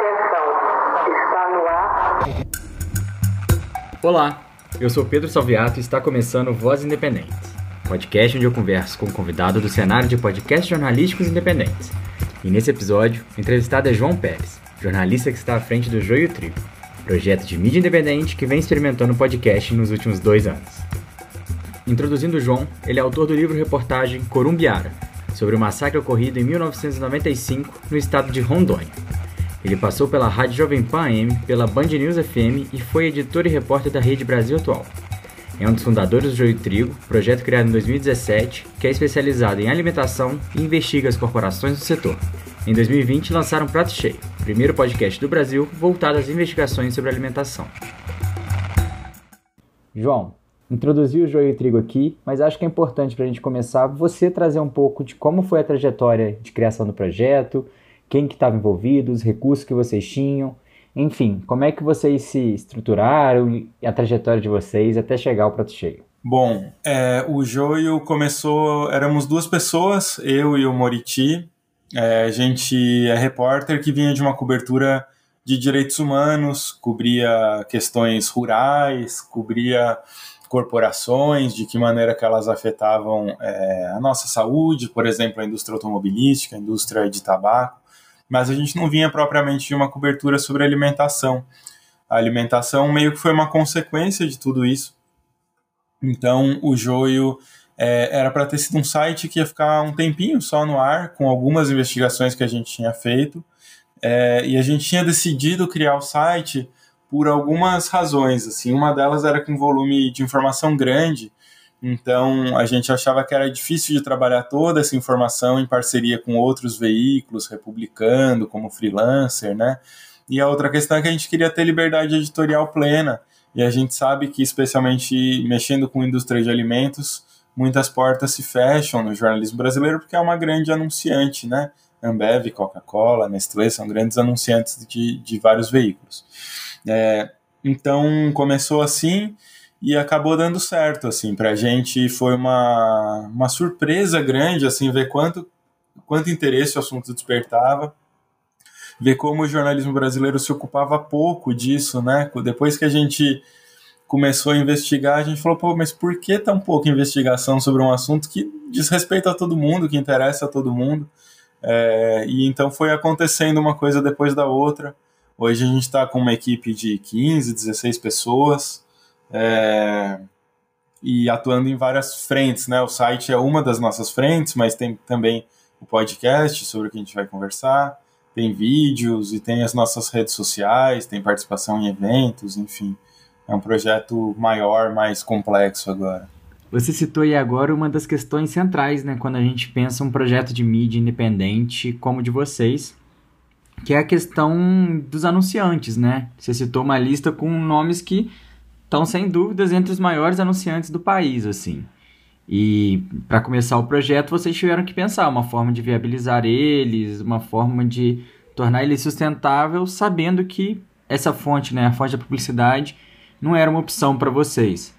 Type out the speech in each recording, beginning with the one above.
Atenção, está no ar. Olá, eu sou Pedro Salviato e está começando Voz Independentes, podcast onde eu converso com um convidado do cenário de podcasts jornalísticos independentes. E nesse episódio, o entrevistado é João Pérez, jornalista que está à frente do Joio Trigo, projeto de mídia independente que vem experimentando podcast nos últimos dois anos. Introduzindo o João, ele é autor do livro-reportagem Corumbiara, sobre o massacre ocorrido em 1995 no estado de Rondônia. Ele passou pela Rádio Jovem Pan AM, pela Band News FM e foi editor e repórter da Rede Brasil Atual. É um dos fundadores do Joio Trigo, projeto criado em 2017, que é especializado em alimentação e investiga as corporações do setor. Em 2020, lançaram Prato Cheio, primeiro podcast do Brasil voltado às investigações sobre alimentação. João, introduzi o Joio Trigo aqui, mas acho que é importante para a gente começar você trazer um pouco de como foi a trajetória de criação do projeto, quem que estava envolvido, os recursos que vocês tinham, enfim, como é que vocês se estruturaram e a trajetória de vocês até chegar ao prato cheio? Bom, é, o Joio começou, éramos duas pessoas, eu e o Moriti. É, a gente é repórter que vinha de uma cobertura de direitos humanos, cobria questões rurais, cobria corporações, de que maneira que elas afetavam é, a nossa saúde, por exemplo, a indústria automobilística, a indústria de tabaco mas a gente não vinha propriamente de uma cobertura sobre alimentação. A alimentação meio que foi uma consequência de tudo isso. Então, o Joio é, era para ter sido um site que ia ficar um tempinho só no ar, com algumas investigações que a gente tinha feito, é, e a gente tinha decidido criar o site por algumas razões. Assim, uma delas era com volume de informação grande, então, a gente achava que era difícil de trabalhar toda essa informação em parceria com outros veículos, republicando, como freelancer, né? E a outra questão é que a gente queria ter liberdade editorial plena. E a gente sabe que, especialmente mexendo com indústria de alimentos, muitas portas se fecham no jornalismo brasileiro porque é uma grande anunciante, né? Ambev, Coca-Cola, Nestlé são grandes anunciantes de, de vários veículos. É, então, começou assim e acabou dando certo, assim, pra gente foi uma, uma surpresa grande, assim, ver quanto, quanto interesse o assunto despertava, ver como o jornalismo brasileiro se ocupava pouco disso, né, depois que a gente começou a investigar, a gente falou, pô, mas por que tão pouca investigação sobre um assunto que diz respeito a todo mundo, que interessa a todo mundo, é, e então foi acontecendo uma coisa depois da outra, hoje a gente está com uma equipe de 15, 16 pessoas, é, e atuando em várias frentes, né? O site é uma das nossas frentes, mas tem também o podcast sobre o que a gente vai conversar, tem vídeos e tem as nossas redes sociais, tem participação em eventos, enfim. É um projeto maior, mais complexo agora. Você citou aí agora uma das questões centrais, né, quando a gente pensa um projeto de mídia independente como o de vocês, que é a questão dos anunciantes, né? Você citou uma lista com nomes que estão sem dúvidas entre os maiores anunciantes do país, assim. E para começar o projeto, vocês tiveram que pensar uma forma de viabilizar eles, uma forma de tornar ele sustentável, sabendo que essa fonte, né, a fonte da publicidade, não era uma opção para vocês.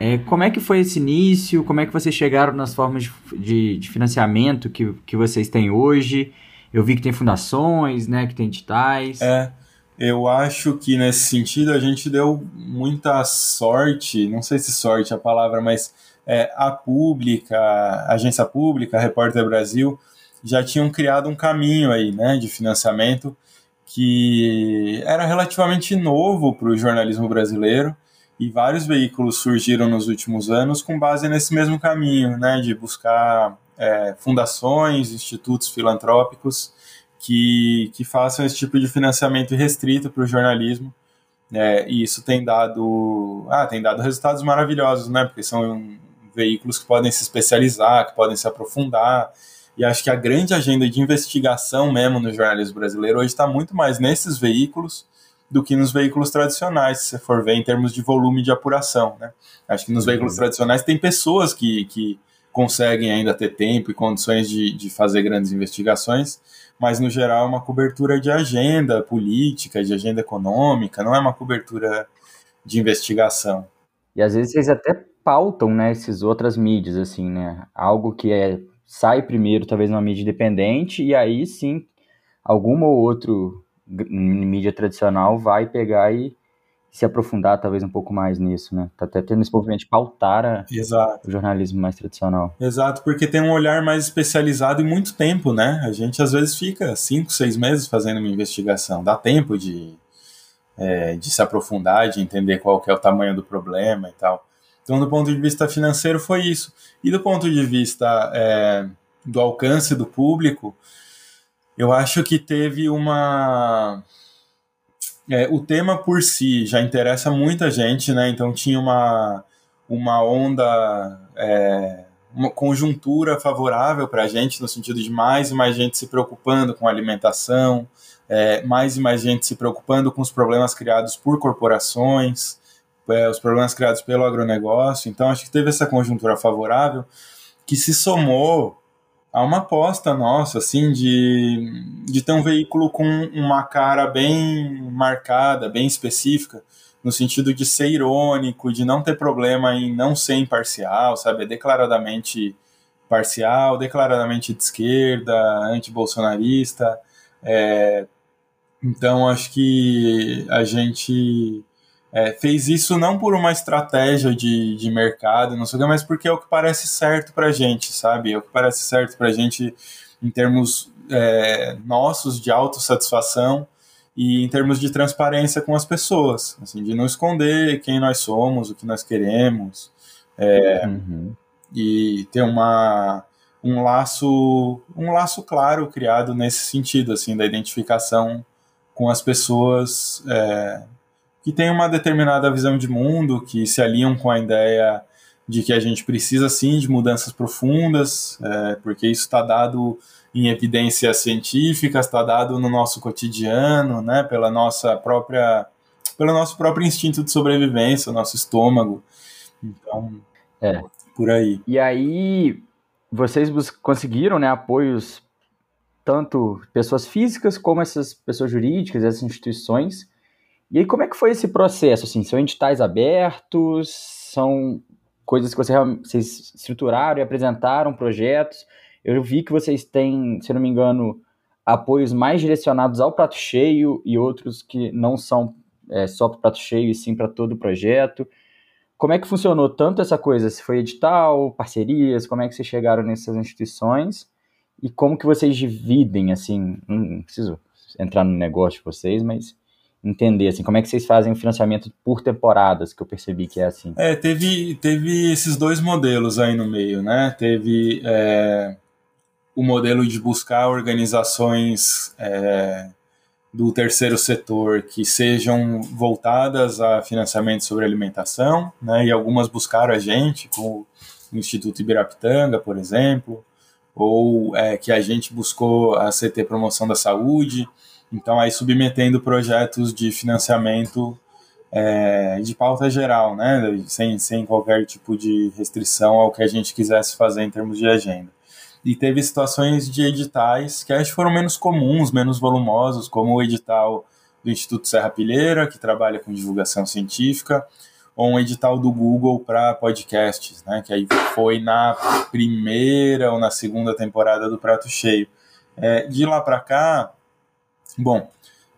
É, como é que foi esse início? Como é que vocês chegaram nas formas de, de, de, financiamento que, que vocês têm hoje? Eu vi que tem fundações, né, que tem editais. É, eu acho que nesse sentido a gente deu muita sorte, não sei se sorte é a palavra, mas é, a pública, a agência pública, a Repórter Brasil, já tinham criado um caminho aí, né, de financiamento que era relativamente novo para o jornalismo brasileiro e vários veículos surgiram nos últimos anos com base nesse mesmo caminho, né, de buscar é, fundações, institutos filantrópicos que, que façam esse tipo de financiamento restrito para o jornalismo. É, e isso tem dado, ah, tem dado resultados maravilhosos, né? Porque são veículos que podem se especializar, que podem se aprofundar. E acho que a grande agenda de investigação mesmo no jornalismo brasileiro hoje está muito mais nesses veículos do que nos veículos tradicionais, se você for ver em termos de volume de apuração. Né? Acho que nos uhum. veículos tradicionais tem pessoas que, que conseguem ainda ter tempo e condições de, de fazer grandes investigações, mas no geral é uma cobertura de agenda política, de agenda econômica, não é uma cobertura de investigação. E às vezes vocês até pautam, né, essas outras mídias, assim, né, algo que é, sai primeiro talvez numa mídia independente e aí sim alguma ou outro mídia tradicional vai pegar e se aprofundar talvez um pouco mais nisso, né? Tá até tendo esse movimento de pautar a, o jornalismo mais tradicional. Exato, porque tem um olhar mais especializado em muito tempo, né? A gente às vezes fica cinco, seis meses fazendo uma investigação, dá tempo de, é, de se aprofundar, de entender qual que é o tamanho do problema e tal. Então, do ponto de vista financeiro, foi isso. E do ponto de vista é, do alcance do público, eu acho que teve uma é, o tema por si já interessa muita gente, né? Então tinha uma, uma onda, é, uma conjuntura favorável para a gente, no sentido de mais e mais gente se preocupando com alimentação, é, mais e mais gente se preocupando com os problemas criados por corporações, é, os problemas criados pelo agronegócio. Então acho que teve essa conjuntura favorável que se somou há uma aposta nossa, assim, de, de ter um veículo com uma cara bem marcada, bem específica, no sentido de ser irônico, de não ter problema em não ser imparcial, sabe? É declaradamente parcial, declaradamente de esquerda, anti-bolsonarista. É, então, acho que a gente é, fez isso não por uma estratégia de, de mercado, não sei o que, mas porque é o que parece certo para a gente, sabe? É o que parece certo para a gente em termos é, nossos de autossatisfação e em termos de transparência com as pessoas, assim, de não esconder quem nós somos, o que nós queremos, é, uhum. e ter uma um laço um laço claro criado nesse sentido, assim, da identificação com as pessoas é, que têm uma determinada visão de mundo, que se alinham com a ideia de que a gente precisa sim de mudanças profundas, é, porque isso está dado em evidências científicas, está dado no nosso cotidiano, né, pela nossa própria, pelo nosso próprio instinto de sobrevivência, nosso estômago. Então, é. por aí. E aí, vocês conseguiram, né, apoios tanto pessoas físicas como essas pessoas jurídicas, essas instituições, e aí, como é que foi esse processo? Assim, são editais abertos? São coisas que vocês estruturaram e apresentaram, projetos? Eu vi que vocês têm, se não me engano, apoios mais direcionados ao prato cheio e outros que não são é, só para o prato cheio e sim para todo o projeto. Como é que funcionou tanto essa coisa? Se foi edital, parcerias, como é que vocês chegaram nessas instituições? E como que vocês dividem, assim, não preciso entrar no negócio de vocês, mas entender, assim, como é que vocês fazem o financiamento por temporadas, que eu percebi que é assim. É, teve, teve esses dois modelos aí no meio, né? Teve é, o modelo de buscar organizações é, do terceiro setor que sejam voltadas a financiamento sobre alimentação, né? E algumas buscaram a gente, como o Instituto Ibirapitanga, por exemplo, ou é, que a gente buscou a CT Promoção da Saúde, então, aí submetendo projetos de financiamento é, de pauta geral, né, sem, sem qualquer tipo de restrição ao que a gente quisesse fazer em termos de agenda. E teve situações de editais que acho que foram menos comuns, menos volumosos, como o edital do Instituto Serra Pilheira, que trabalha com divulgação científica, ou um edital do Google para podcasts, né, que aí foi na primeira ou na segunda temporada do Prato Cheio. É, de lá para cá, Bom,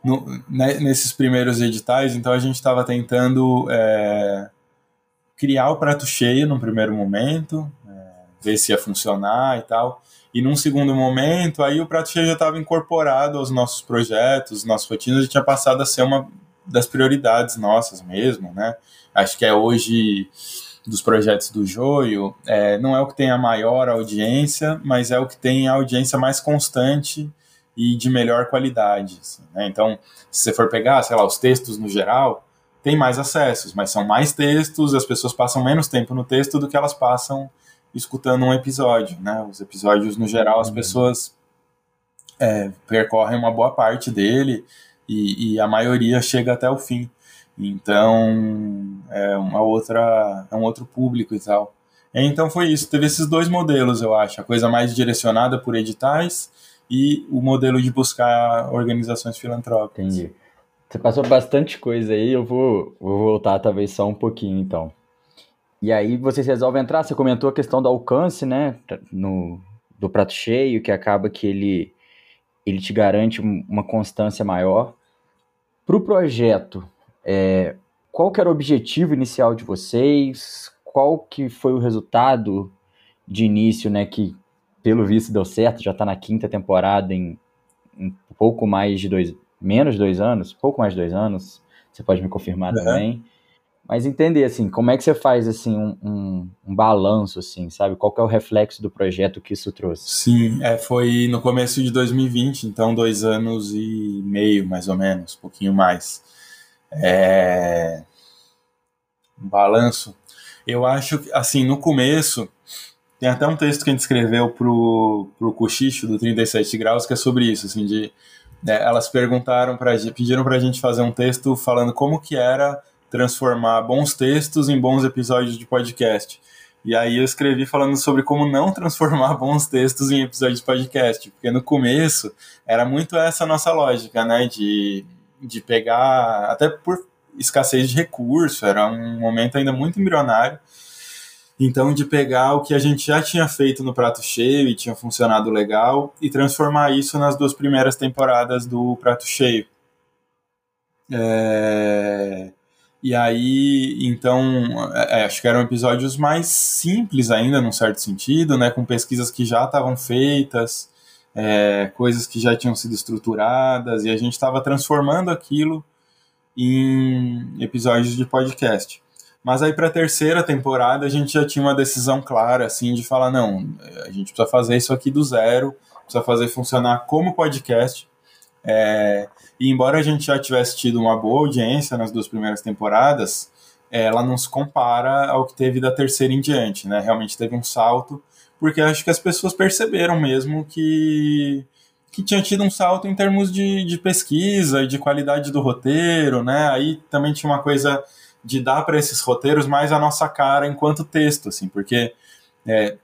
no, né, nesses primeiros editais, então a gente estava tentando é, criar o prato cheio num primeiro momento, é, ver se ia funcionar e tal. E num segundo momento, aí o prato cheio já estava incorporado aos nossos projetos, nossas rotinas, e tinha passado a ser uma das prioridades nossas mesmo, né? Acho que é hoje dos projetos do Joio, é, não é o que tem a maior audiência, mas é o que tem a audiência mais constante e de melhor qualidade. Assim, né? Então, se você for pegar, sei lá, os textos no geral, tem mais acessos, mas são mais textos, as pessoas passam menos tempo no texto do que elas passam escutando um episódio. Né? Os episódios, no geral, as uhum. pessoas é, percorrem uma boa parte dele e, e, a maioria chega até o fim. Então, é uma outra, é um outro público e tal. Então foi isso, teve esses dois modelos, eu acho. A coisa mais direcionada por editais e o modelo de buscar organizações filantrópicas. Entendi. Você passou bastante coisa aí, eu vou, vou voltar talvez só um pouquinho então. E aí vocês resolvem entrar, você comentou a questão do alcance, né, no, do prato cheio, que acaba que ele, ele te garante uma constância maior. Para o projeto, é, qual que era o objetivo inicial de vocês? Qual que foi o resultado de início, né? Que pelo visto deu certo, já está na quinta temporada em, em, pouco mais de dois, menos dois anos, pouco mais de dois anos. Você pode me confirmar uhum. também. Mas entender, assim, como é que você faz, assim, um, um, um, balanço, assim, sabe? Qual que é o reflexo do projeto que isso trouxe? Sim, é, foi no começo de 2020, então dois anos e meio, mais ou menos, um pouquinho mais. É... Um balanço. Eu acho que, assim, no começo, tem até um texto que a gente escreveu pro, pro Cochicho, do 37 Graus, que é sobre isso, assim, de... É, elas perguntaram para pediram pra gente fazer um texto falando como que era transformar bons textos em bons episódios de podcast. E aí eu escrevi falando sobre como não transformar bons textos em episódios de podcast, porque no começo era muito essa nossa lógica, né, de, de pegar, até por escassez de recurso, era um momento ainda muito embrionário, então de pegar o que a gente já tinha feito no Prato Cheio e tinha funcionado legal e transformar isso nas duas primeiras temporadas do Prato Cheio. É... E aí, então, é, é, acho que eram episódios mais simples ainda, num certo sentido, né? Com pesquisas que já estavam feitas, é, coisas que já tinham sido estruturadas, e a gente estava transformando aquilo em episódios de podcast. Mas aí para a terceira temporada a gente já tinha uma decisão clara, assim, de falar, não, a gente precisa fazer isso aqui do zero, precisa fazer funcionar como podcast, é, e embora a gente já tivesse tido uma boa audiência nas duas primeiras temporadas, ela não se compara ao que teve da terceira em diante, né? Realmente teve um salto, porque acho que as pessoas perceberam mesmo que, que tinha tido um salto em termos de, de pesquisa e de qualidade do roteiro, né? Aí também tinha uma coisa de dar para esses roteiros mais a nossa cara enquanto texto, assim, porque é,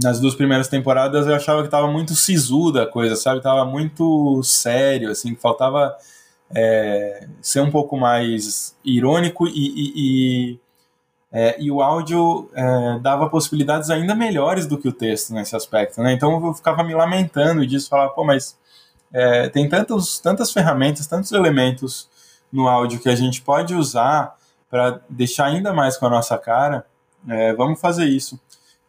nas duas primeiras temporadas eu achava que tava muito sisuda a coisa, sabe? Tava muito sério, assim, faltava é, ser um pouco mais irônico e, e, e, é, e o áudio é, dava possibilidades ainda melhores do que o texto nesse aspecto, né? Então eu ficava me lamentando disso, falava, pô, mas é, tem tantos, tantas ferramentas, tantos elementos no áudio que a gente pode usar para deixar ainda mais com a nossa cara, é, vamos fazer isso.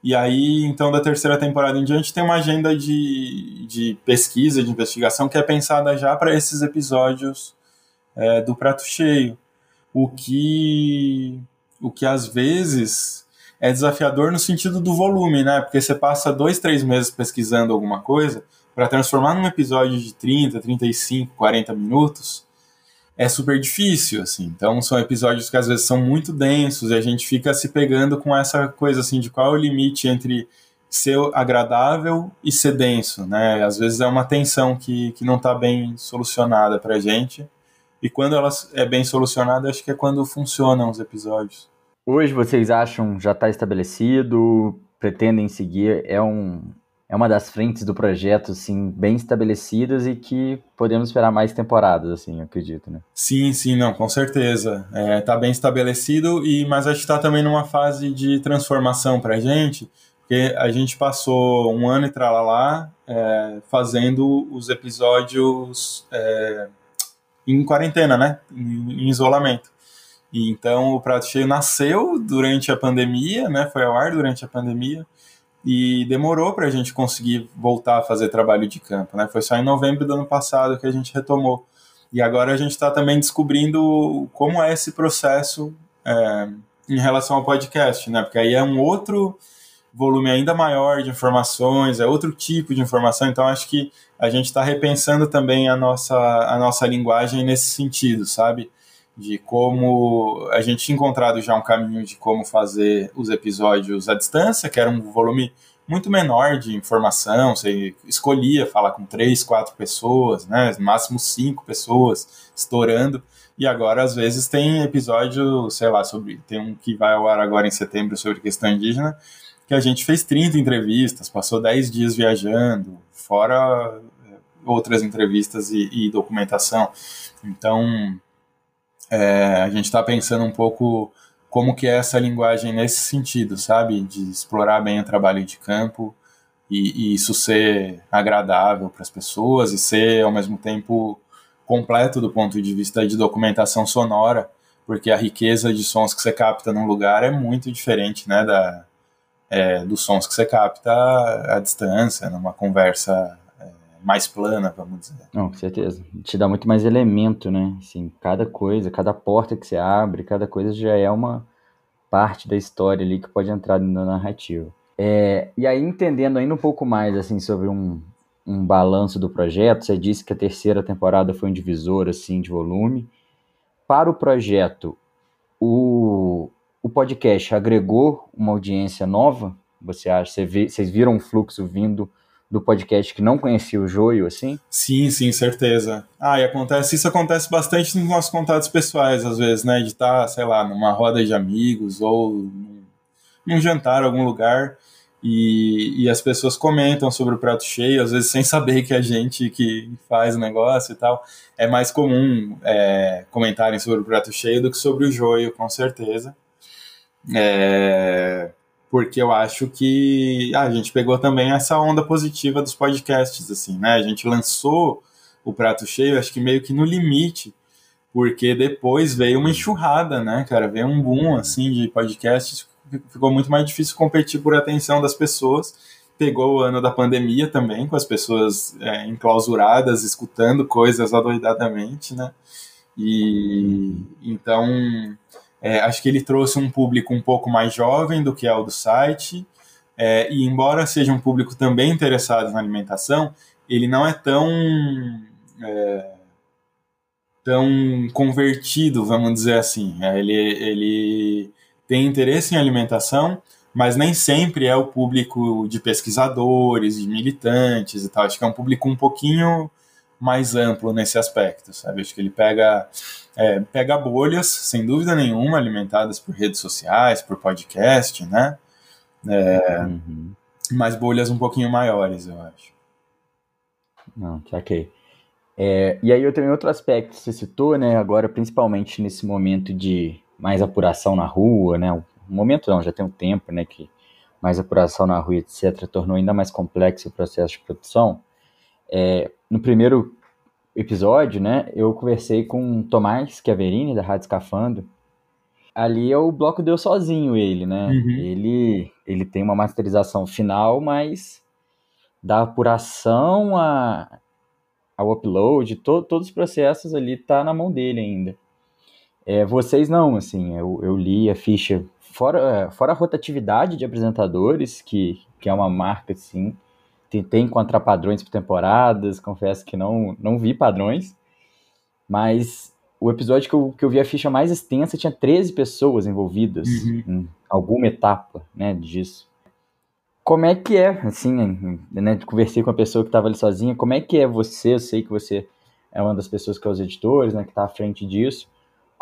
E aí, então, da terceira temporada em diante, tem uma agenda de, de pesquisa, de investigação, que é pensada já para esses episódios é, do Prato Cheio. O que, o que às vezes é desafiador no sentido do volume, né? Porque você passa dois, três meses pesquisando alguma coisa para transformar num episódio de 30, 35, 40 minutos é super difícil, assim. Então são episódios que às vezes são muito densos e a gente fica se pegando com essa coisa assim de qual é o limite entre ser agradável e ser denso, né? Às vezes é uma tensão que, que não está bem solucionada pra gente. E quando ela é bem solucionada, acho que é quando funcionam os episódios. Hoje vocês acham já está estabelecido, pretendem seguir, é um, é uma das frentes do projeto, assim, bem estabelecidas e que podemos esperar mais temporadas, assim, acredito, né? Sim, sim, não, com certeza. É, tá bem estabelecido, e mas a gente tá também numa fase de transformação pra gente, porque a gente passou um ano e tralalá é, fazendo os episódios é, em quarentena, né? Em, em isolamento. E então o Prato Cheio nasceu durante a pandemia, né? Foi ao ar durante a pandemia e demorou para a gente conseguir voltar a fazer trabalho de campo, né? Foi só em novembro do ano passado que a gente retomou. E agora a gente está também descobrindo como é esse processo é, em relação ao podcast, né? Porque aí é um outro volume ainda maior de informações, é outro tipo de informação, então acho que a gente está repensando também a nossa, a nossa linguagem nesse sentido, sabe? De como a gente tinha encontrado já um caminho de como fazer os episódios à distância, que era um volume muito menor de informação, você escolhia falar com três, quatro pessoas, né, máximo cinco pessoas estourando, e agora às vezes tem episódio, sei lá, sobre tem um que vai ao ar agora em setembro sobre questão indígena, que a gente fez 30 entrevistas, passou 10 dias viajando, fora eh, outras entrevistas e, e documentação. Então, é, a gente está pensando um pouco como que é essa linguagem nesse sentido, sabe? De explorar bem o trabalho de campo e, e isso ser agradável para as pessoas e ser, ao mesmo tempo, completo do ponto de vista de documentação sonora, porque a riqueza de sons que você capta num lugar é muito diferente, né, da, é, dos sons que você capta à distância, numa conversa mais plana, vamos dizer. Não, com certeza. Te dá muito mais elemento, né? Assim, cada coisa, cada porta que você abre, cada coisa já é uma parte da história ali que pode entrar na narrativa. É, e aí, entendendo ainda um pouco mais assim sobre um, um balanço do projeto, você disse que a terceira temporada foi um divisor assim, de volume. Para o projeto, o, o podcast agregou uma audiência nova? Você acha? Você vê, vocês viram um fluxo vindo do podcast que não conhecia o Joio, assim? Sim, sim, certeza. Ah, e acontece, isso acontece bastante nos nossos contatos pessoais, às vezes, né? De estar, sei lá, numa roda de amigos ou num jantar, algum lugar, e, e as pessoas comentam sobre o prato cheio, às vezes sem saber que a gente que faz o negócio e tal. É mais comum é, comentarem sobre o prato cheio do que sobre o joio, com certeza. É, porque eu acho que ah, a gente pegou também essa onda positiva dos podcasts, assim, né? A gente lançou o prato cheio, acho que meio que no limite, porque depois veio uma enxurrada, né, cara? Veio um boom, assim, de podcasts ficou muito mais difícil competir por atenção das pessoas. Pegou o ano da pandemia também, com as pessoas é, enclausuradas, escutando coisas adoidadamente, né? E então, é, acho que ele trouxe um público um pouco mais jovem do que é o do site. É, e embora seja um público também interessado na alimentação, ele não é tão é, tão convertido, vamos dizer assim. É, ele, ele tem interesse em alimentação, mas nem sempre é o público de pesquisadores, de militantes e tal. Acho que é um público um pouquinho mais amplo nesse aspecto, sabe? Acho que ele pega, é, pega bolhas, sem dúvida nenhuma, alimentadas por redes sociais, por podcast, né? É, uhum. Mas bolhas um pouquinho maiores, eu acho. Não, saquei. É, e aí eu tenho outro aspecto que você citou, né? Agora, principalmente nesse momento de mais apuração na rua, né? Um momento não, já tem um tempo, né? Que mais apuração na rua, etc., tornou ainda mais complexo o processo de produção. É, no primeiro episódio, né, eu conversei com o Tomás Chiaverini, da Rádio Escafando. Ali é o bloco deu sozinho ele, né? Uhum. Ele, ele tem uma masterização final, mas da apuração a, ao upload, to, todos os processos ali tá na mão dele ainda. É, vocês não, assim, eu, eu li a ficha, fora, fora a rotatividade de apresentadores, que, que é uma marca, assim, tentei encontrar padrões por temporadas, confesso que não, não vi padrões, mas o episódio que eu, que eu vi a ficha mais extensa tinha 13 pessoas envolvidas uhum. em alguma etapa, né, disso. Como é que é, assim, né, conversei com a pessoa que estava ali sozinha, como é que é você, eu sei que você é uma das pessoas que é os editores, né, que está à frente disso,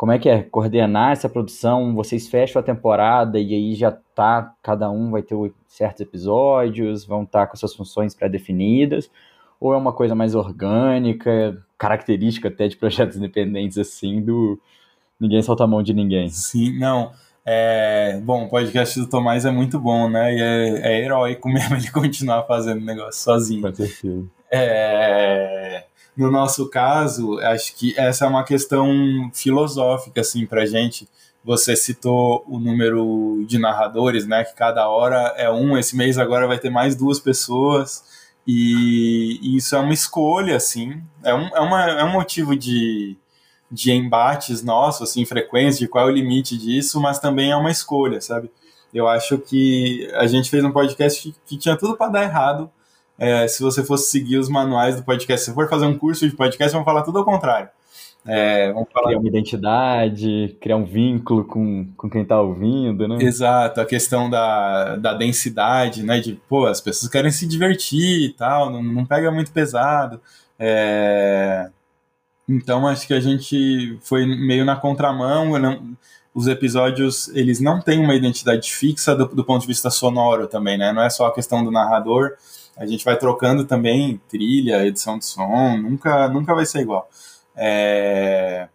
como é que é coordenar essa produção? Vocês fecham a temporada e aí já tá, cada um vai ter certos episódios, vão estar tá com suas funções pré-definidas, ou é uma coisa mais orgânica, característica até de projetos independentes assim, do ninguém solta a mão de ninguém? Sim, não. É, bom, o podcast do Tomás é muito bom, né? E é, é heróico mesmo ele continuar fazendo o negócio sozinho. Com certeza. É, no nosso caso, acho que essa é uma questão filosófica, assim, pra gente. Você citou o número de narradores, né? Que cada hora é um. Esse mês agora vai ter mais duas pessoas. E, e isso é uma escolha, assim. É um, é uma, é um motivo de, de embates nossos, assim, frequência, de qual é o limite disso, mas também é uma escolha, sabe? Eu acho que a gente fez um podcast que, que tinha tudo para dar errado, é, se você fosse seguir os manuais do podcast. Se for fazer um curso de podcast, vão falar tudo ao contrário. É, falar... Criar uma identidade, criar um vínculo com, com quem está ouvindo, né? Exato, a questão da, da densidade, né? De, pô, as pessoas querem se divertir e tal, não, não pega muito pesado. É... Então, acho que a gente foi meio na contramão, não... os episódios, eles não têm uma identidade fixa do, do ponto de vista sonoro também, né? Não é só a questão do narrador, a gente vai trocando também trilha, edição de som, nunca, nunca vai ser igual. É...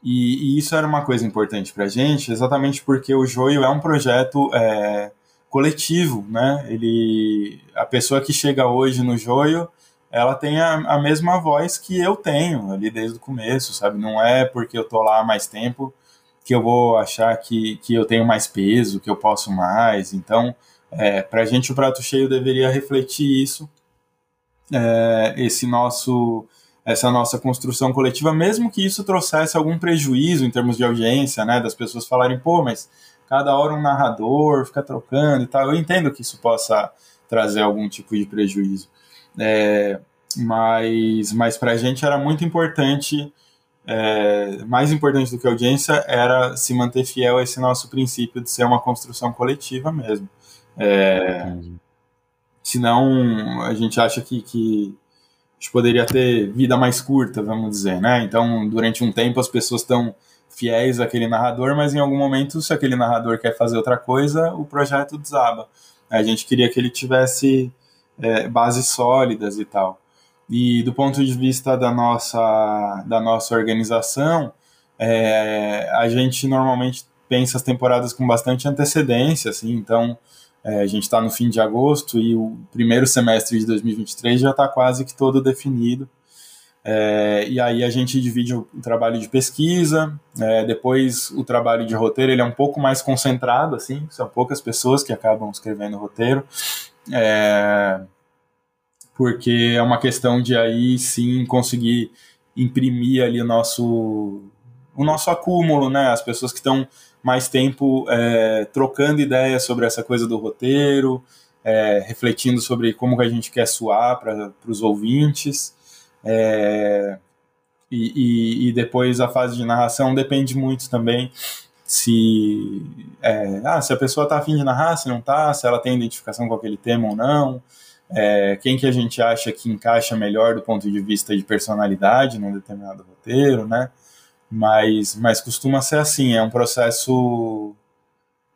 E, e, isso era uma coisa importante para a gente, exatamente porque o Joio é um projeto é, coletivo, né? Ele, a pessoa que chega hoje no Joio, ela tem a, a, mesma voz que eu tenho ali desde o começo, sabe? Não é porque eu tô lá há mais tempo que eu vou achar que, que eu tenho mais peso, que eu posso mais. Então, é, para a gente o prato cheio deveria refletir isso, é, esse nosso essa nossa construção coletiva, mesmo que isso trouxesse algum prejuízo em termos de audiência, né, das pessoas falarem, pô, mas cada hora um narrador fica trocando e tal. Eu entendo que isso possa trazer algum tipo de prejuízo. É, mas mas para a gente era muito importante, é, mais importante do que audiência, era se manter fiel a esse nosso princípio de ser uma construção coletiva mesmo. É, senão a gente acha que, que a gente poderia ter vida mais curta, vamos dizer, né? Então, durante um tempo as pessoas estão fiéis àquele narrador, mas em algum momento, se aquele narrador quer fazer outra coisa, o projeto desaba. A gente queria que ele tivesse é, bases sólidas e tal. E do ponto de vista da nossa, da nossa organização, é, a gente normalmente pensa as temporadas com bastante antecedência, assim, então é, a gente está no fim de agosto e o primeiro semestre de 2023 já está quase que todo definido. É, e aí a gente divide o, trabalho de pesquisa, é, depois o trabalho de roteiro ele é um pouco mais concentrado, assim, são poucas pessoas que acabam escrevendo roteiro, é, porque é uma questão de aí sim conseguir imprimir ali o nosso o nosso acúmulo, né? As pessoas que estão mais tempo é, trocando ideias sobre essa coisa do roteiro, é, refletindo sobre como que a gente quer suar para os ouvintes. É, e, e, e, depois a fase de narração depende muito também se, é, ah, se a pessoa está afim de narrar, se não está, se ela tem identificação com aquele tema ou não, é, quem que a gente acha que encaixa melhor do ponto de vista de personalidade num determinado roteiro, né? Mas, mas costuma ser assim, é um processo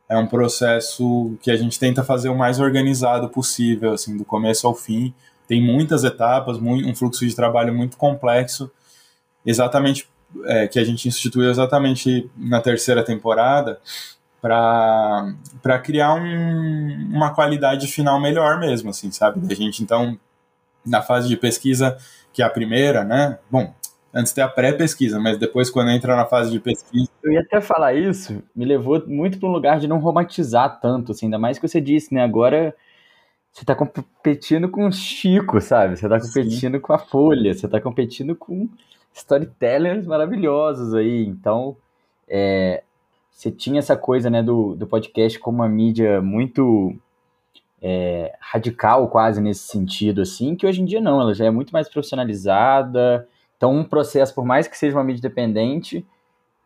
é um processo que a gente tenta fazer o mais organizado possível, assim, do começo ao fim, tem muitas etapas, um fluxo de trabalho muito complexo, exatamente é, que a gente instituiu exatamente na terceira temporada para criar um, uma qualidade final melhor mesmo, assim, sabe? A gente então na fase de pesquisa que é a primeira, né? Bom, antes tem a pré-pesquisa, mas depois quando entra na fase de pesquisa. Eu ia até falar isso, me levou muito para um lugar de não romantizar tanto, assim, ainda mais que você disse, né? Agora você tá competindo com o Chico, sabe? Você tá competindo Sim. com a Folha, você tá competindo com storytellers maravilhosos aí. Então, é, você tinha essa coisa, né, do, do podcast como uma mídia muito é, radical, quase nesse sentido, assim, que hoje em dia não, ela já é muito mais profissionalizada. Então, um processo, por mais que seja uma mídia independente,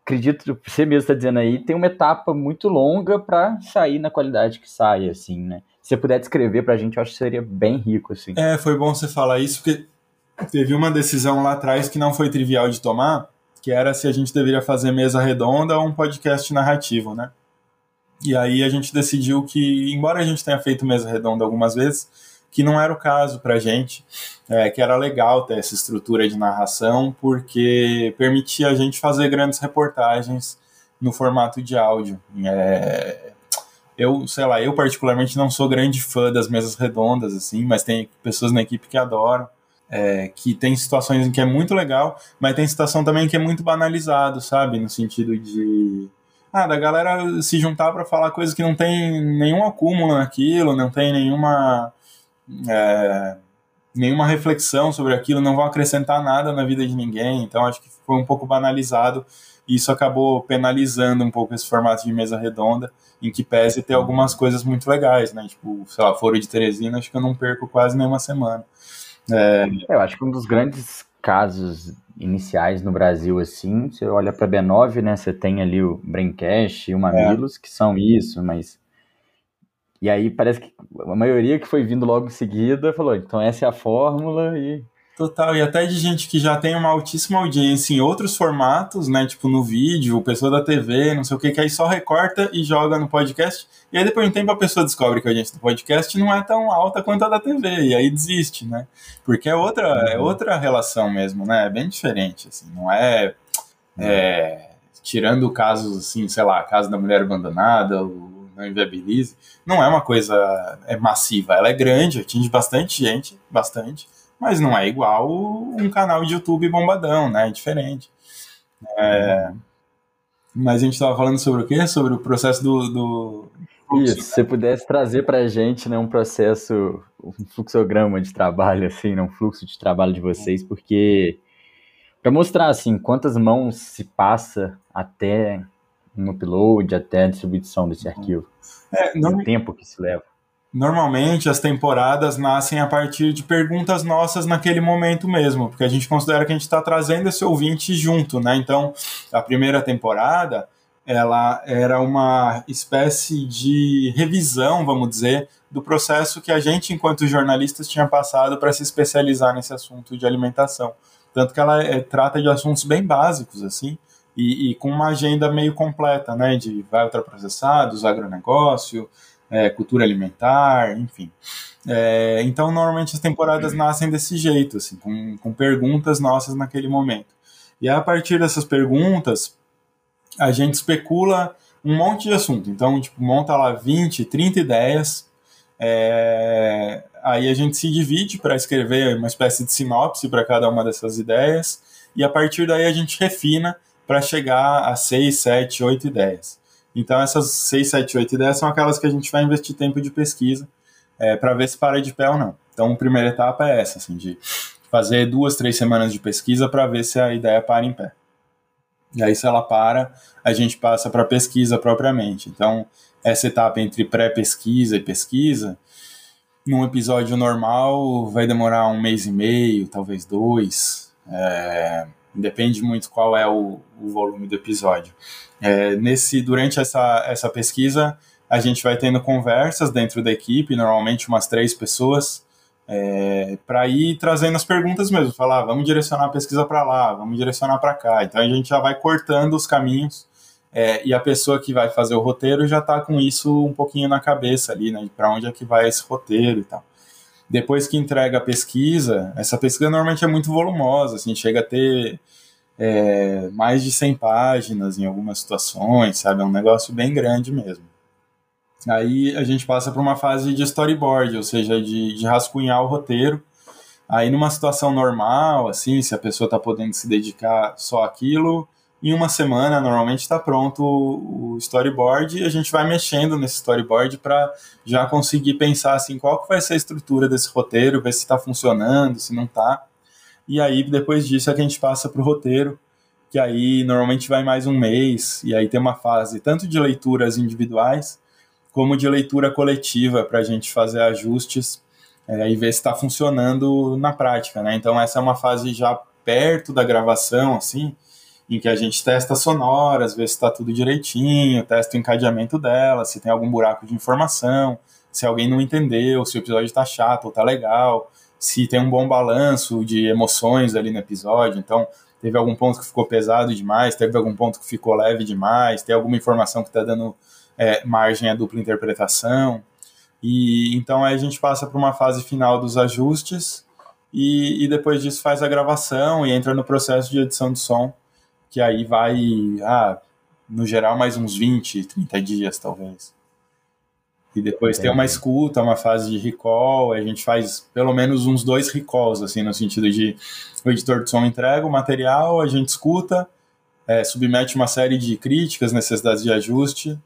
acredito, você mesmo está dizendo aí, tem uma etapa muito longa para sair na qualidade que sai, assim, né? Se você puder descrever para a gente, eu acho que seria bem rico, assim. É, foi bom você falar isso, porque teve uma decisão lá atrás que não foi trivial de tomar, que era se a gente deveria fazer mesa redonda ou um podcast narrativo, né? E aí a gente decidiu que, embora a gente tenha feito mesa redonda algumas vezes, que não era o caso para a gente, é, que era legal ter essa estrutura de narração, porque permitia a gente fazer grandes reportagens no formato de áudio. É, eu, sei lá, eu particularmente não sou grande fã das mesas redondas, assim, mas tem pessoas na equipe que adoram. É, que tem situações em que é muito legal, mas tem situação também que é muito banalizado, sabe? No sentido de. Ah, da galera se juntar para falar coisas que não tem nenhum acúmulo naquilo, não tem nenhuma é, nenhuma reflexão sobre aquilo, não vão acrescentar nada na vida de ninguém. Então acho que foi um pouco banalizado e isso acabou penalizando um pouco esse formato de mesa redonda, em que pese ter algumas coisas muito legais, né? Tipo, sei lá, Foro de Teresina, acho que eu não perco quase nenhuma semana. É... Eu acho que um dos grandes casos iniciais no Brasil, assim, você olha para B9, né? Você tem ali o Braincast e o Mamilos, é. que são isso, mas e aí parece que a maioria que foi vindo logo em seguida falou, então essa é a fórmula e. Total, e até de gente que já tem uma altíssima audiência em outros formatos, né? Tipo no vídeo, pessoa da TV, não sei o que, que aí só recorta e joga no podcast. E aí depois de um tempo a pessoa descobre que a audiência do podcast não é tão alta quanto a da TV, e aí desiste, né? Porque é outra, é uhum. outra relação mesmo, né? É bem diferente, assim, não é. é tirando casos assim, sei lá, caso da mulher abandonada, não inviabilize, não é uma coisa é massiva, ela é grande, atinge bastante gente, bastante, mas não é igual um canal de YouTube bombadão, né? É diferente. É, mas a gente estava falando sobre o quê? Sobre o processo do. do... Isso, se você pudesse trazer para a gente né, um processo, um fluxograma de trabalho, assim, né, um fluxo de trabalho de vocês, porque para mostrar assim quantas mãos se passa até um upload, até a distribuição desse arquivo, é, não... o tempo que se leva. Normalmente as temporadas nascem a partir de perguntas nossas naquele momento mesmo, porque a gente considera que a gente está trazendo esse ouvinte junto, né? Então, a primeira temporada ela era uma espécie de revisão, vamos dizer, do processo que a gente, enquanto jornalistas, tinha passado para se especializar nesse assunto de alimentação. Tanto que ela é, trata de assuntos bem básicos, assim, e, e, com uma agenda meio completa, né? De vai ultraprocessados, agronegócio, é, cultura alimentar, enfim. É, então, normalmente as temporadas nascem desse jeito, assim, com, com perguntas nossas naquele momento. E a partir dessas perguntas, a gente especula um monte de assunto. Então, tipo, monta lá 20, 30 ideias. É, aí a gente se divide para escrever uma espécie de sinopse para cada uma dessas ideias. E a partir daí a gente refina para chegar a 6, 7, 8 ideias. Então, essas 6, 7, 8 ideias são aquelas que a gente vai investir tempo de pesquisa é, para ver se para de pé ou não. Então, a primeira etapa é essa, assim, de fazer duas, três semanas de pesquisa para ver se a ideia para em pé. E aí, se ela para, a gente passa para pesquisa propriamente. Então, essa etapa entre pré-pesquisa e pesquisa, num episódio normal, vai demorar um mês e meio, talvez dois. É, depende muito qual é o, o volume do episódio. É, nesse, durante essa, essa pesquisa, a gente vai tendo conversas dentro da equipe, normalmente umas três pessoas, é, para ir trazendo as perguntas mesmo, falar, ah, vamos direcionar a pesquisa para lá, vamos direcionar para cá. Então a gente já vai cortando os caminhos é, e a pessoa que vai fazer o roteiro já está com isso um pouquinho na cabeça ali, né, para onde é que vai esse roteiro e tal. Depois que entrega a pesquisa, essa pesquisa normalmente é muito volumosa, assim, chega a ter é, mais de 100 páginas em algumas situações, sabe? É um negócio bem grande mesmo. Aí a gente passa para uma fase de storyboard, ou seja, de, de rascunhar o roteiro. Aí numa situação normal, assim, se a pessoa está podendo se dedicar só àquilo, em uma semana normalmente está pronto o storyboard e a gente vai mexendo nesse storyboard para já conseguir pensar assim qual que vai ser a estrutura desse roteiro, ver se está funcionando, se não está. E aí, depois disso, é que a gente passa para o roteiro, que aí normalmente vai mais um mês, e aí tem uma fase tanto de leituras individuais, como de leitura coletiva, para a gente fazer ajustes é, e ver se está funcionando na prática, né? Então, essa é uma fase já perto da gravação, assim, em que a gente testa sonoras, vê se está tudo direitinho, testa o encadeamento dela, se tem algum buraco de informação, se alguém não entendeu, se o episódio está chato ou está legal se tem um bom balanço de emoções ali no episódio. Então, teve algum ponto que ficou pesado demais, teve algum ponto que ficou leve demais, tem alguma informação que está dando é, margem à dupla interpretação. E então aí a gente passa para uma fase final dos ajustes e, e, depois disso faz a gravação e entra no processo de edição de som, que aí vai, ah, no geral, mais uns 20, 30 dias talvez. E depois tem uma escuta, uma fase de recall, a gente faz pelo menos uns dois recalls, assim, no sentido de o editor de som entrega o material, a gente escuta, é, submete uma série de críticas, necessidades de ajuste,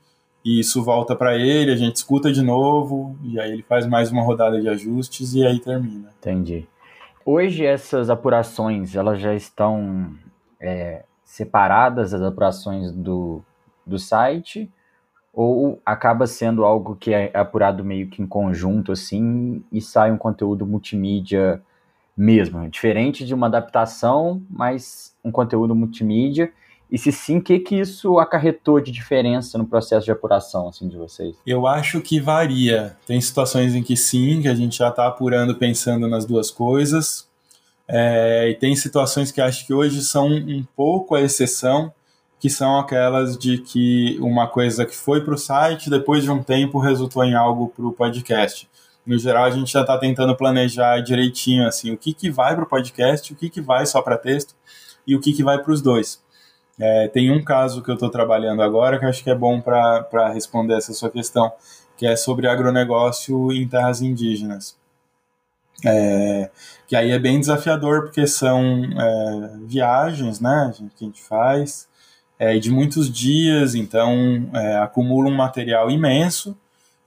e isso volta para ele, a gente escuta de novo, e aí ele faz mais uma rodada de ajustes e aí termina. Entendi. Hoje essas apurações, elas já estão é, separadas, as apurações do, do site, ou acaba sendo algo que é apurado meio que em conjunto assim e sai um conteúdo multimídia mesmo, diferente de uma adaptação, mas um conteúdo multimídia. E se sim, o que, que isso acarretou de diferença no processo de apuração assim, de vocês? Eu acho que varia. Tem situações em que sim, que a gente já está apurando pensando nas duas coisas. É, e tem situações que acho que hoje são um pouco a exceção, que são aquelas de que uma coisa que foi para o site, depois de um tempo resultou em algo para o podcast. No geral, a gente já está tentando planejar direitinho assim o que, que vai para o podcast, o que, que vai só para texto e o que, que vai para os dois. É, tem um caso que eu estou trabalhando agora que acho que é bom para responder essa sua questão, que é sobre agronegócio em terras indígenas. É, que aí é bem desafiador, porque são é, viagens né, que a gente faz, é, de muitos dias, então é, acumula um material imenso,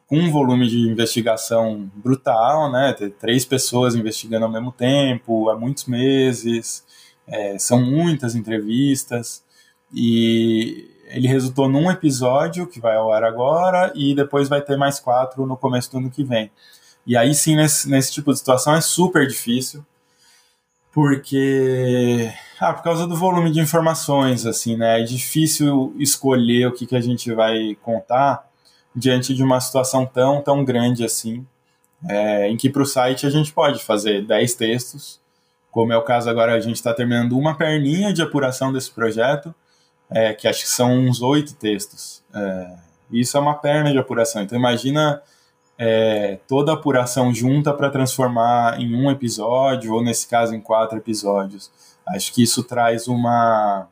com um volume de investigação brutal, né? Ter três pessoas investigando ao mesmo tempo, há muitos meses, é, são muitas entrevistas, e ele resultou num episódio que vai ao ar agora, e depois vai ter mais quatro no começo do ano que vem. E aí sim, nesse, nesse tipo de situação é super difícil, porque ah, por causa do volume de informações, assim, né? É difícil escolher o que, que a gente vai contar diante de uma situação tão, tão grande assim, é, em que para o site a gente pode fazer 10 textos, como é o caso agora, a gente está terminando uma perninha de apuração desse projeto, é, que acho que são uns oito textos. É, isso é uma perna de apuração. Então imagina é, toda a apuração junta para transformar em um episódio, ou nesse caso em quatro episódios. Acho que isso traz uma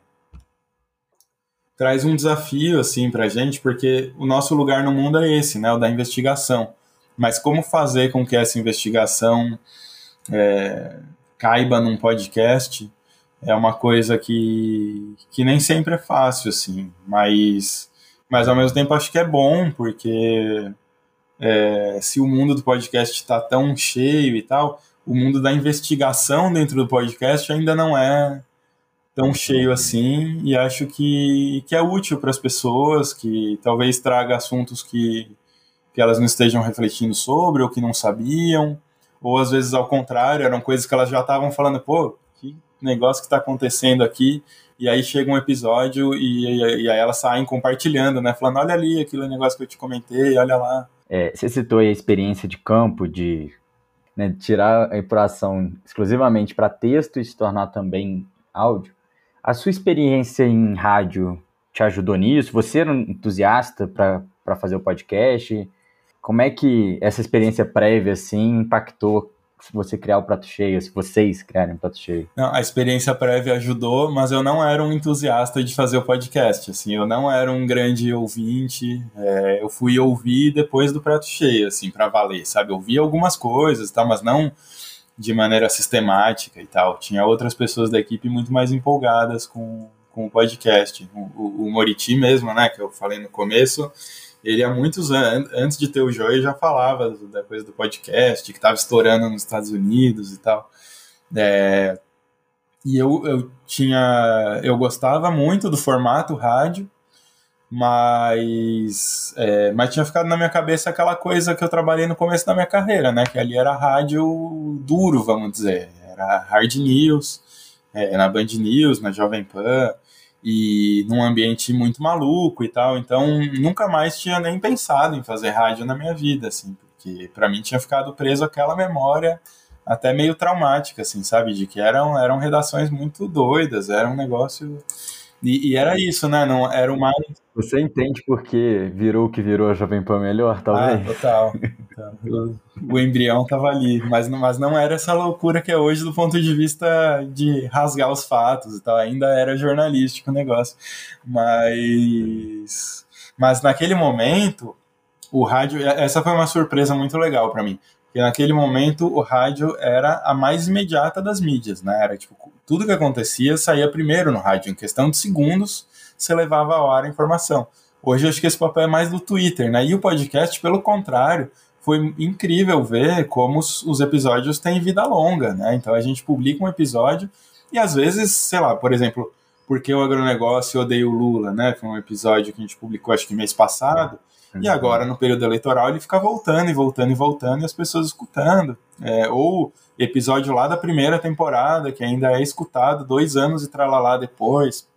traz um desafio assim para a gente, porque o nosso lugar no mundo é esse, né, o da investigação. Mas como fazer com que essa investigação é, caiba num podcast é uma coisa que, que nem sempre é fácil, assim. Mas, mas ao mesmo tempo acho que é bom, porque é, se o mundo do podcast está tão cheio e tal, o mundo da investigação dentro do podcast ainda não é tão cheio assim e acho que, que é útil para as pessoas, que talvez traga assuntos que, que elas não estejam refletindo sobre ou que não sabiam, ou às vezes ao contrário, eram coisas que elas já estavam falando, pô, que negócio que está acontecendo aqui, e aí chega um episódio e, e, e, aí elas saem compartilhando, né, falando, olha ali, aquele negócio que eu te comentei, olha lá. É, você citou a experiência de campo, de né, tirar a apuração exclusivamente para texto e se tornar também áudio, a sua experiência em rádio te ajudou nisso? Você era um entusiasta para fazer o podcast? Como é que essa experiência prévia assim impactou se você criar o prato cheio, se vocês criarem o prato cheio? Não, a experiência prévia ajudou, mas eu não era um entusiasta de fazer o podcast. Assim, eu não era um grande ouvinte. É, eu fui ouvir depois do prato cheio, assim, para valer, sabe? Eu ouvi algumas coisas, tá, mas não de maneira sistemática e tal. Tinha outras pessoas da equipe muito mais empolgadas com, com o podcast. O, o, o Moriti mesmo, né, que eu falei no começo, ele há muitos anos, antes de ter o Joy, já falava da coisa do podcast, que estava estourando nos Estados Unidos e tal. É, e eu, eu tinha. Eu gostava muito do formato rádio, mas, é, mas tinha ficado na minha cabeça aquela coisa que eu trabalhei no começo da minha carreira, né? Que ali era rádio duro, vamos dizer. Era hard news, é, na Band News, na Jovem Pan e num ambiente muito maluco e tal. Então, nunca mais tinha nem pensado em fazer rádio na minha vida, assim, porque para mim tinha ficado preso aquela memória até meio traumática, assim, sabe, de que eram eram redações muito doidas, era um negócio e, e, era isso, né? Não era o mais. Você entende porque virou o que virou a Jovem Pan melhor, talvez? Ah, total. o, o embrião tava ali, mas, mas não era essa loucura que é hoje do ponto de vista de rasgar os fatos e tal. Ainda era jornalístico o negócio. Mas, mas naquele momento, o rádio. Essa foi uma surpresa muito legal para mim. Porque naquele momento o rádio era a mais imediata das mídias, né? Era tipo, tudo que acontecia saía primeiro no rádio. Em questão de segundos, você levava a hora a informação. Hoje eu acho que esse papel é mais do Twitter, né? E o podcast, pelo contrário, foi incrível ver como os, os episódios têm vida longa, né? Então a gente publica um episódio e às vezes, sei lá, por exemplo, porque o agronegócio odeia o Lula, né? Foi um episódio que a gente publicou acho que mês passado. E agora, no período eleitoral, ele fica voltando e voltando e voltando e as pessoas escutando. É, ou episódio lá da primeira temporada, que ainda é escutado dois anos e tralalá depois.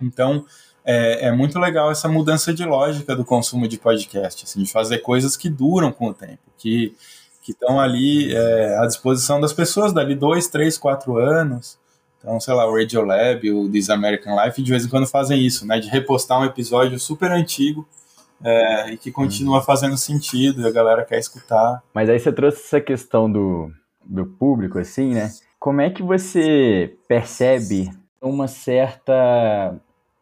Então, é, é, muito legal essa mudança de lógica do consumo de podcast, assim, de fazer coisas que duram com o tempo, que que estão ali é, à disposição das pessoas dali dois, três, quatro anos. Então, sei lá, o Radiolab, o This American Life, de vez em quando fazem isso, né? De repostar um episódio super antigo é, e que continua uhum. fazendo sentido e a galera quer escutar. Mas aí você trouxe essa questão do, do público, assim, né? Como é que você percebe uma certa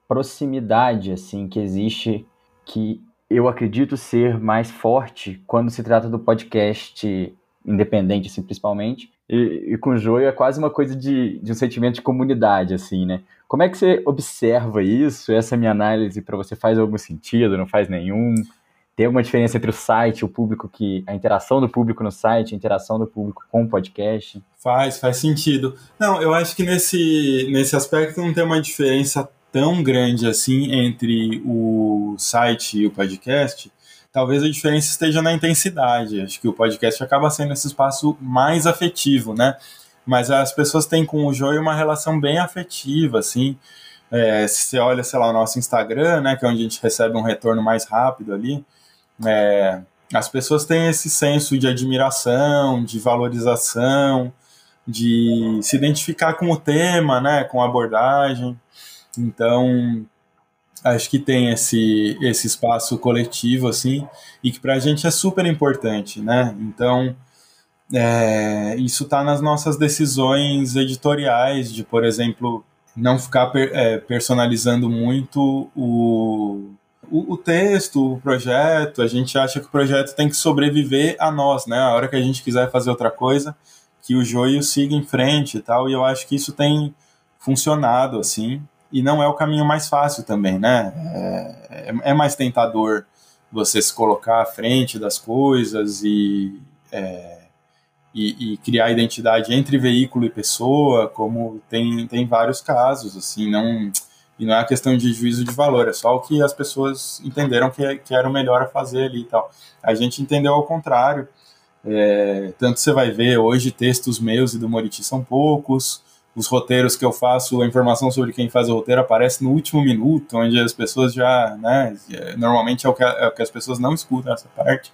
proximidade, assim, que existe, que eu acredito ser mais forte quando se trata do podcast independente, assim, principalmente. E, e com o Joio é quase uma coisa de, de um sentimento de comunidade, assim, né? Como é que você observa isso? Essa minha análise para você faz algum sentido? Não faz nenhum? Tem alguma diferença entre o site, o público que. a interação do público no site, a interação do público com o podcast? Faz, faz sentido. Não, eu acho que nesse, nesse aspecto não tem uma diferença tão grande assim entre o site e o podcast, talvez a diferença esteja na intensidade. Acho que o podcast acaba sendo esse espaço mais afetivo, né? Mas as pessoas têm com o Joey uma relação bem afetiva, assim. É, se você olha, sei lá, o nosso Instagram, né, que é onde a gente recebe um retorno mais rápido ali, é, as pessoas têm esse senso de admiração, de valorização, de se identificar com o tema, né, com a abordagem. Então, acho que tem esse, esse espaço coletivo, assim, e que para a gente é super importante, né? Então, é, isso está nas nossas decisões editoriais, de, por exemplo, não ficar per, é, personalizando muito o, o, o, texto, o projeto. A gente acha que o projeto tem que sobreviver a nós, né? A hora que a gente quiser fazer outra coisa, que o joio siga em frente e tal. E eu acho que isso tem funcionado, assim e não é o caminho mais fácil também, né? É, é, mais tentador você se colocar à frente das coisas e, é, e, e, criar identidade entre veículo e pessoa, como tem, tem vários casos, assim, não, e não é uma questão de juízo de valor, é só o que as pessoas entenderam que, que era o melhor a fazer ali e tal. A gente entendeu ao contrário, é, tanto você vai ver hoje textos meus e do Moriti são poucos, os roteiros que eu faço, a informação sobre quem faz o roteiro aparece no último minuto, onde as pessoas já, né, normalmente é o que, é o que as pessoas não escutam essa parte.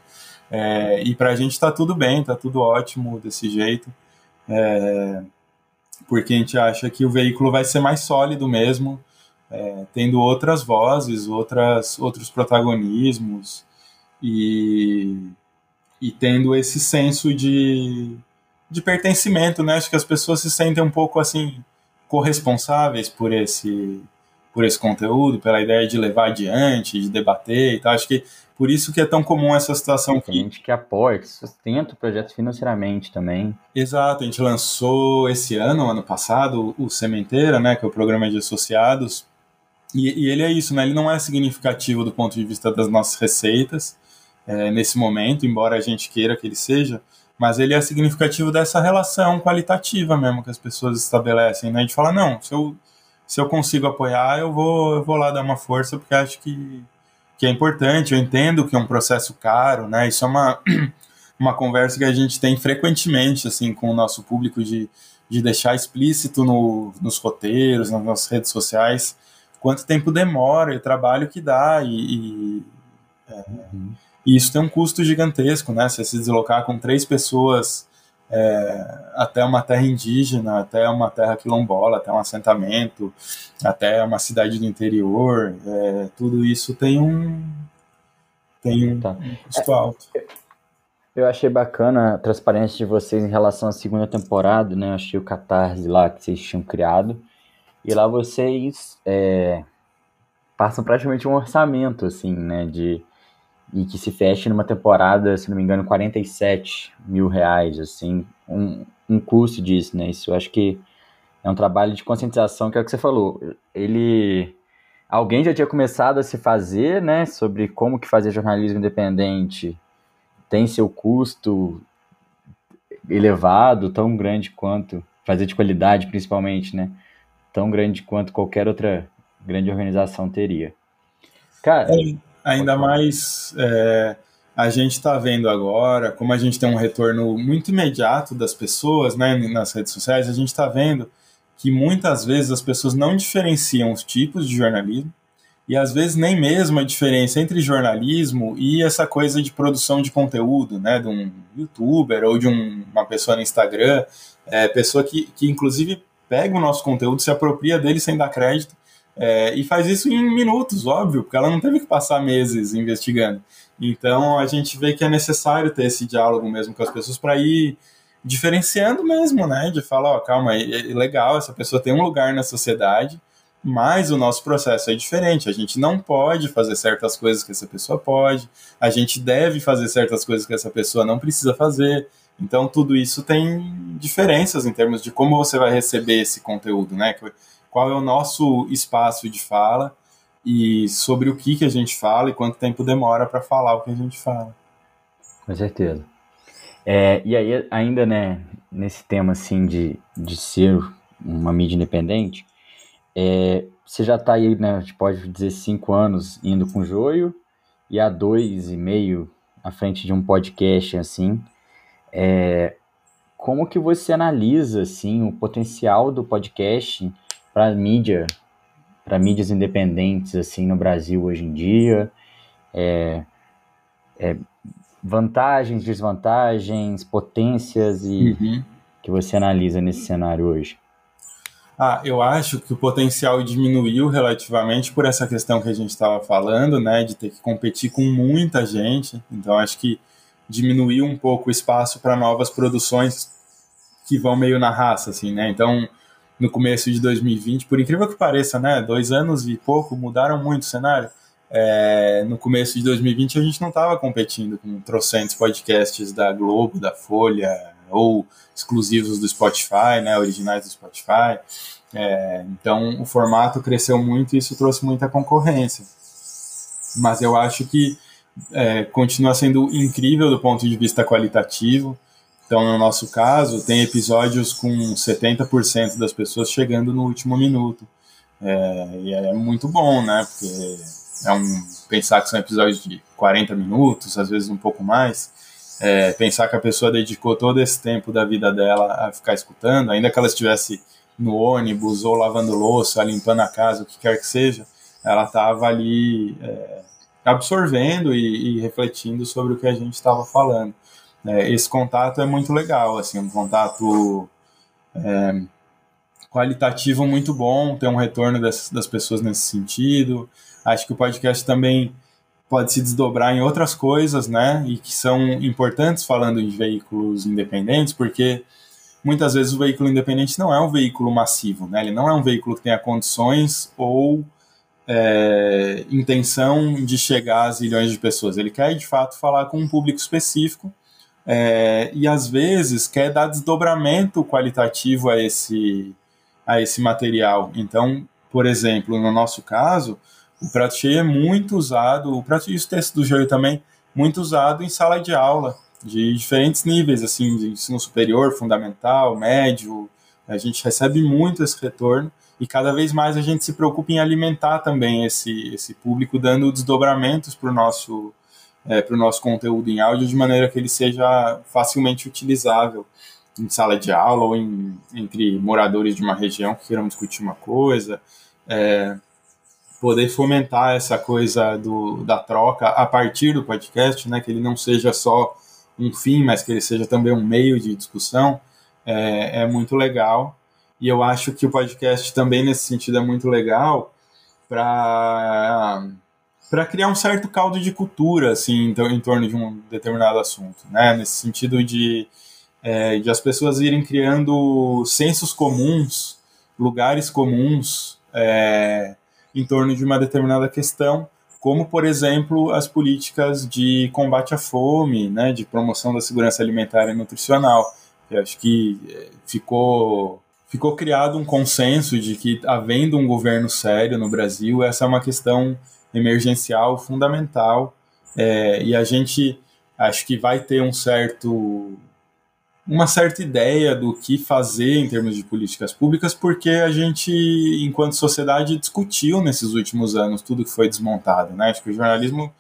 É, e para a gente está tudo bem, está tudo ótimo desse jeito, é, porque a gente acha que o veículo vai ser mais sólido mesmo, é, tendo outras vozes, outras, outros protagonismos e, e tendo esse senso de, de pertencimento, né? Acho que as pessoas se sentem um pouco assim corresponsáveis por esse por esse conteúdo, pela ideia de levar adiante, de debater e tal. Acho que por isso que é tão comum essa situação Tem gente que apoia, que sustenta o projeto financeiramente também. Exato, a gente lançou esse ano, ano passado, o Sementeira, né, que é o programa de associados, e, e ele é isso, né, ele não é significativo do ponto de vista das nossas receitas, é, nesse momento, embora a gente queira que ele seja, mas ele é significativo dessa relação qualitativa mesmo que as pessoas estabelecem, né? De falar, não, se eu, se eu consigo apoiar, eu vou, eu vou lá dar uma força, porque acho que, que é importante, eu entendo que é um processo caro, né? Isso é uma, uma conversa que a gente tem frequentemente, assim, com o nosso público, de, de deixar explícito no, nos roteiros, nas nossas redes sociais, quanto tempo demora e o trabalho que dá, e... e é, uhum e isso tem um custo gigantesco, né? Você se deslocar com três pessoas é, até uma terra indígena, até uma terra quilombola, até um assentamento, até uma cidade do interior, é, tudo isso tem um tem um tá. custo alto. Eu achei bacana a transparência de vocês em relação à segunda temporada, né? Eu achei o Catarse lá que vocês tinham criado. E lá vocês é, passam praticamente um orçamento, assim, né? De e que se feche numa temporada, se não me engano, 47 mil reais, assim, um, um custo disso, né? Isso eu acho que é um trabalho de conscientização, que é o que você falou. Ele. Alguém já tinha começado a se fazer, né, sobre como que fazer jornalismo independente tem seu custo elevado, tão grande quanto fazer de qualidade, principalmente, né? Tão grande quanto qualquer outra grande organização teria. Cara, é. Ainda mais é, a gente está vendo agora, como a gente tem um retorno muito imediato das pessoas né, nas redes sociais, a gente está vendo que muitas vezes as pessoas não diferenciam os tipos de jornalismo e às vezes nem mesmo a diferença entre jornalismo e essa coisa de produção de conteúdo, né, de um youtuber ou de um, uma pessoa no Instagram, é, pessoa que, que inclusive pega o nosso conteúdo, se apropria dele sem dar crédito é, e faz isso em minutos, óbvio, porque ela não teve que passar meses investigando. Então a gente vê que é necessário ter esse diálogo mesmo com as pessoas para ir diferenciando mesmo, né? De falar, ó, calma, é, legal, essa pessoa tem um lugar na sociedade, mas o nosso processo é diferente. A gente não pode fazer certas coisas que essa pessoa pode, a gente deve fazer certas coisas que essa pessoa não precisa fazer. Então, tudo isso tem diferenças em termos de como você vai receber esse conteúdo, né? Qual é o nosso espaço de fala e sobre o que, que a gente fala e quanto tempo demora para falar o que a gente fala. Com certeza. É, e aí, ainda né, nesse tema assim de, de ser uma mídia independente, é, você já está aí, né, a gente pode dizer, cinco anos indo com Joio e há dois e meio à frente de um podcast assim. É, como que você analisa assim o potencial do podcast para mídia, para mídias independentes assim no Brasil hoje em dia? É, é, vantagens, desvantagens, potências e uhum. que você analisa nesse cenário hoje? Ah, eu acho que o potencial diminuiu relativamente por essa questão que a gente estava falando, né, de ter que competir com muita gente. Então, acho que diminuiu um pouco o espaço para novas produções que vão meio na raça, assim, né? Então, no começo de 2020, por incrível que pareça, né, dois anos e pouco mudaram muito o cenário. É, no começo de 2020 a gente não estava competindo com trocentos podcasts da Globo, da Folha, ou exclusivos do Spotify, né, originais do Spotify. É, então o formato cresceu muito e isso trouxe muita concorrência. Mas eu acho que é, continua sendo incrível do ponto de vista qualitativo. Então, no nosso caso, tem episódios com 70% das pessoas chegando no último minuto. É, e é muito bom, né? Porque é um pensar que são episódios de 40 minutos, às vezes um pouco mais. É, pensar que a pessoa dedicou todo esse tempo da vida dela a ficar escutando, ainda que ela estivesse no ônibus ou lavando louça, limpando a casa, o que quer que seja, ela estava ali é, absorvendo e, e, refletindo sobre o que a gente estava falando. É, esse contato é muito legal, assim, um contato é, qualitativo muito bom, ter um retorno das, das pessoas nesse sentido. Acho que o podcast também pode se desdobrar em outras coisas, né? E que são importantes falando em veículos independentes, porque muitas vezes o veículo independente não é um veículo massivo, né? Ele não é um veículo que tenha condições ou é, intenção de chegar a zilhões de pessoas. Ele quer, de fato, falar com um público específico é, e, às vezes, quer dar desdobramento qualitativo a esse, a esse material. Então, por exemplo, no nosso caso, o prato cheio é muito usado, o prato e o texto do joio também, muito usado em sala de aula, de diferentes níveis, assim, de ensino superior, fundamental, médio. A gente recebe muito esse retorno e cada vez mais a gente se preocupa em alimentar também esse, esse público, dando desdobramentos para o nosso, é, nosso conteúdo em áudio, de maneira que ele seja facilmente utilizável em sala de aula ou em, entre moradores de uma região que queiram discutir uma coisa. É, poder fomentar essa coisa do, da troca a partir do podcast, né, que ele não seja só um fim, mas que ele seja também um meio de discussão, é, é muito legal. E eu acho que o podcast também, nesse sentido, é muito legal para para criar um certo caldo de cultura assim em, torno de um determinado assunto, né? Nesse sentido de é, de as pessoas irem criando sensos comuns, lugares comuns é, em torno de uma determinada questão, como, por exemplo, as políticas de combate à fome, né, de promoção da segurança alimentar e nutricional. Eu acho que eh, ficou, ficou criado um consenso de que, havendo um governo sério no Brasil, essa é uma questão emergencial fundamental é, e a gente acho que vai ter um certo uma certa ideia do que fazer em termos de políticas públicas, porque a gente, enquanto sociedade, discutiu nesses últimos anos tudo que foi desmontado. Né? Acho que o jornalismo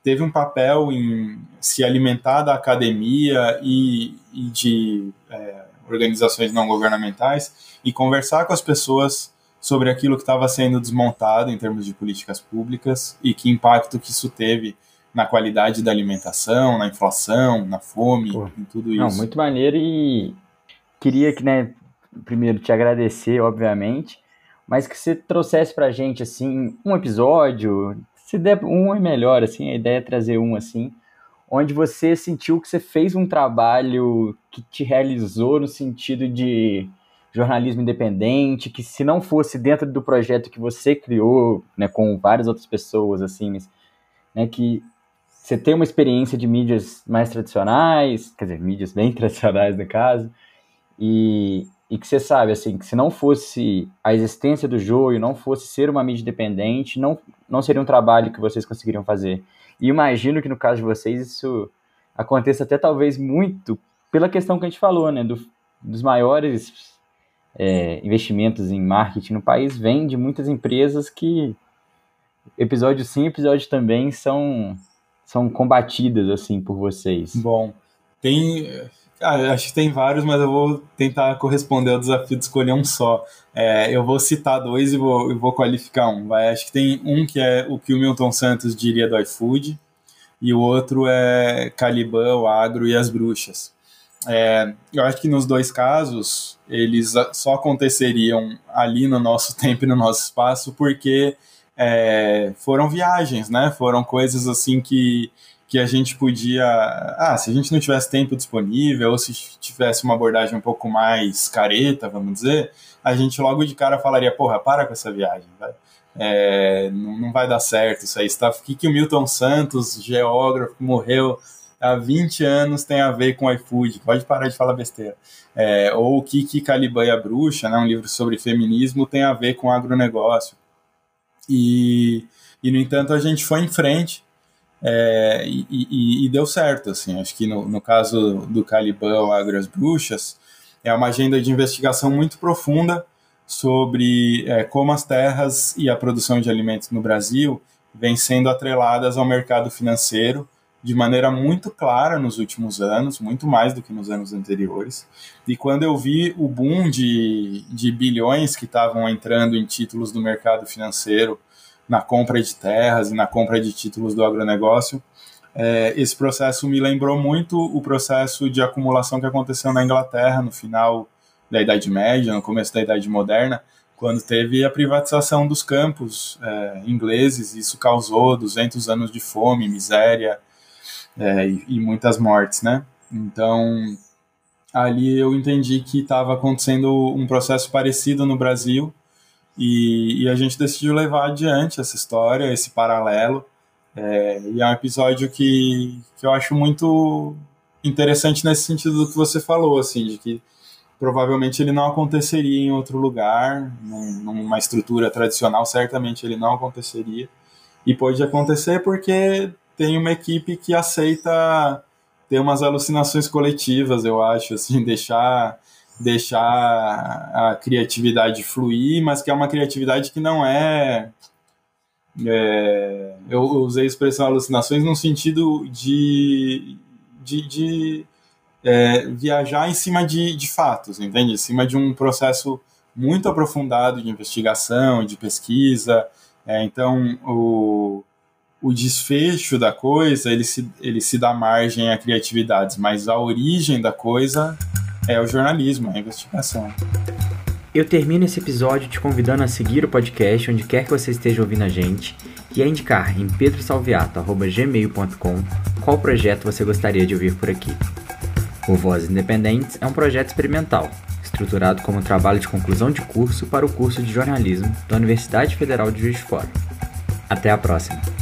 teve um papel em se alimentar da academia e, e de é, organizações não governamentais e conversar com as pessoas sobre aquilo que estava sendo desmontado em termos de políticas públicas e que impacto que isso teve na qualidade da alimentação, na inflação, na fome, Pô. em tudo isso. Não, muito maneiro e queria que, né, primeiro te agradecer, obviamente, mas que você trouxesse pra gente, assim, um episódio, se der um é melhor, assim, a ideia é trazer um, assim, onde você sentiu que você fez um trabalho que te realizou no sentido de jornalismo independente, que se não fosse dentro do projeto que você criou, né, com várias outras pessoas, assim, né, que você tem uma experiência de mídias mais tradicionais, quer dizer, mídias bem tradicionais no caso, e, e que você sabe, assim, que se não fosse a existência do joio, não fosse ser uma mídia independente, não, não seria um trabalho que vocês conseguiriam fazer. E imagino que no caso de vocês isso aconteça até talvez muito pela questão que a gente falou, né, do, dos maiores é, investimentos em marketing no país vem de muitas empresas que episódio sim, episódio também são são combatidas assim por vocês. Bom, tem ah, acho que tem vários, mas eu vou tentar corresponder ao desafio de escolher um só. É, eu vou citar dois e vou, e vou qualificar um. Vai. Acho que tem um que é o que o Milton Santos diria do iFood, e o outro é Caliban, o Agro e as Bruxas. É, eu acho que nos dois casos eles só aconteceriam ali no nosso tempo e no nosso espaço porque é, foram viagens, né? Foram coisas assim que, que a gente podia. Ah, se a gente não tivesse tempo disponível ou se tivesse uma abordagem um pouco mais careta, vamos dizer, a gente logo de cara falaria: porra, para com essa viagem, vai. É, não, vai dar certo isso aí. Está, o que, que o Milton Santos, geógrafo, morreu há 20 anos tem a ver com iFood, pode parar de falar besteira. É, ou o que, que Caliban e a Bruxa, né, um livro sobre feminismo, tem a ver com agronegócio. E, e no entanto, a gente foi em frente é, e, e, e, deu certo. Assim. Acho que no, no caso do Caliban, Agro as Bruxas, é uma agenda de investigação muito profunda sobre é, como as terras e a produção de alimentos no Brasil vêm sendo atreladas ao mercado financeiro de maneira muito clara nos últimos anos, muito mais do que nos anos anteriores. E quando eu vi o boom de, de bilhões que estavam entrando em títulos do mercado financeiro, na compra de terras e na compra de títulos do agronegócio, é, esse processo me lembrou muito o processo de acumulação que aconteceu na Inglaterra no final da Idade Média, no começo da Idade Moderna, quando teve a privatização dos campos é, ingleses. Isso causou 200 anos de fome, miséria, é, e, e, muitas mortes, né? Então, ali eu entendi que estava acontecendo um processo parecido no Brasil e, e, a gente decidiu levar adiante essa história, esse paralelo. É, e é um episódio que, que eu acho muito interessante nesse sentido do que você falou, assim, de que provavelmente ele não aconteceria em outro lugar, num, numa estrutura tradicional, certamente ele não aconteceria. E pode acontecer porque tem uma equipe que aceita ter umas alucinações coletivas, eu acho, assim, deixar deixar a criatividade fluir, mas que é uma criatividade que não é, é eu usei a expressão alucinações no sentido de, de, de é, viajar em cima de, de fatos, entende? Em cima de um processo muito aprofundado de investigação, de pesquisa. É, então, o, o desfecho da coisa ele se, ele se dá margem a criatividades, mas a origem da coisa é o jornalismo, é a investigação. Eu termino esse episódio te convidando a seguir o podcast onde quer que você esteja ouvindo a gente e a indicar em pedrosalviato.gmail.com qual projeto você gostaria de ouvir por aqui. O Vozes Independentes é um projeto experimental, estruturado como trabalho de conclusão de curso para o curso de jornalismo da Universidade Federal de Juiz de Fora. Até a próxima!